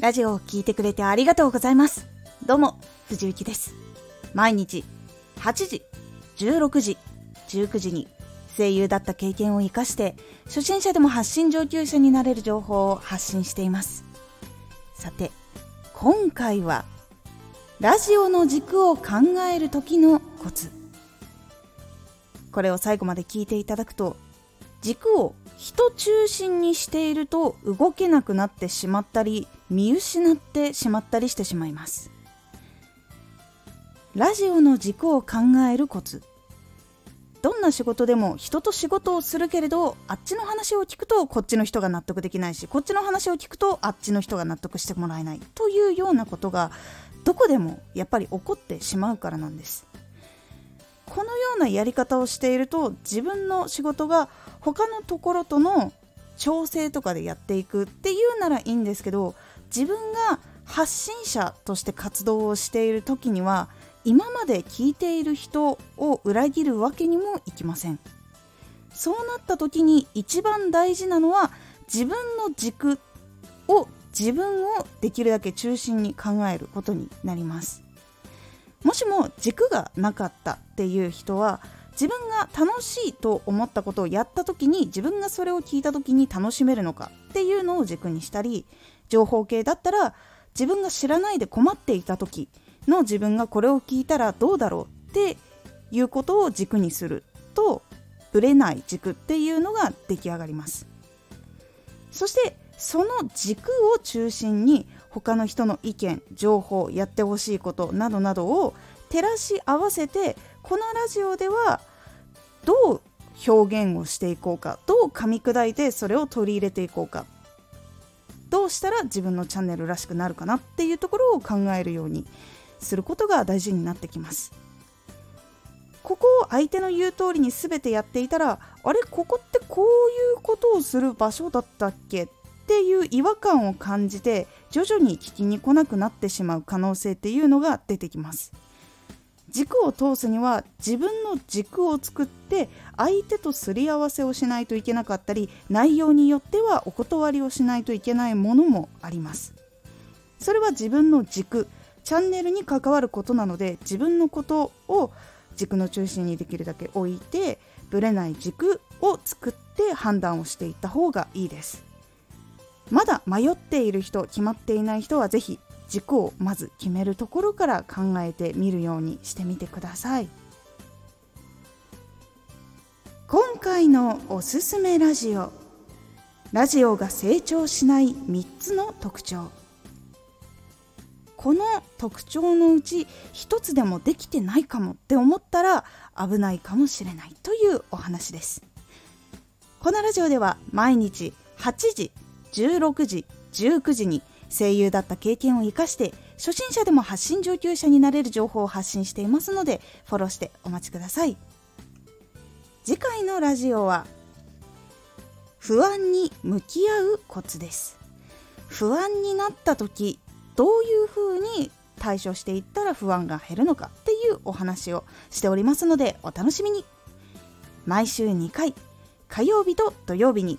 ラジオを聴いてくれてありがとうございます。どうも、藤幸です。毎日、8時、16時、19時に声優だった経験を活かして、初心者でも発信上級者になれる情報を発信しています。さて、今回は、ラジオの軸を考える時のコツ。これを最後まで聞いていただくと、軸を人中心にしていると動けなくなってしまったり見失ってしまったりしてしまいます。ラジオの軸を考えるコツ。どんな仕事でも人と仕事をするけれどあっちの話を聞くとこっちの人が納得できないしこっちの話を聞くとあっちの人が納得してもらえないというようなことがどこでもやっぱり起こってしまうからなんです。このようなやり方をしていると自分の仕事が他のところとの調整とかでやっていくっていうならいいんですけど自分が発信者として活動をしている時には今まで聞いている人を裏切るわけにもいきません。そうなった時に一番大事なのは自分の軸を自分をできるだけ中心に考えることになります。もしも軸がなかったっていう人は自分が楽しいと思ったことをやった時に自分がそれを聞いた時に楽しめるのかっていうのを軸にしたり情報系だったら自分が知らないで困っていた時の自分がこれを聞いたらどうだろうっていうことを軸にするとぶれない軸っていうのが出来上がります。そしてその軸を中心に他の人の意見情報やってほしいことなどなどを照らし合わせてこのラジオではどう表現をしていこうかどう噛み砕いてそれを取り入れていこうかどうしたら自分のチャンネルらしくなるかなっていうところを考えるようにすることが大事になってきます。ここを相手の言う通りに全てやっていたらあれここってこういうことをする場所だったっけ？っていう違和感を感じて徐々に聞きに来なくなってしまう可能性っていうのが出てきます。軸を通すには自分の軸を作って相手とすり合わせをしないといけなかったり内容によってはお断りをしないといけないものもあります。それは自分の軸チャンネルに関わることなので自分のことを軸の中心にできるだけ置いてぶれない軸を作って判断をしていった方がいいです。まだ迷っている人決まっていない人はぜひ軸をまず決めるところから考えてみるようにしてみてください。今回のおすすめラジオ。ラジオが成長しない3つの特徴。この特徴のうち1つでもできてないかもって思ったら危ないかもしれないというお話です。このラジオでは毎日8時16時19時に声優だった経験を生かして初心者でも発信上級者になれる情報を発信していますのでフォローしてお待ちください。次回のラジオは不安に向き合うコツです。不安になった時どういうふうに対処していったら不安が減るのかっていうお話をしておりますのでお楽しみに。毎週2回火曜日と土曜日に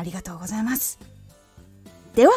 ありがとうございます。では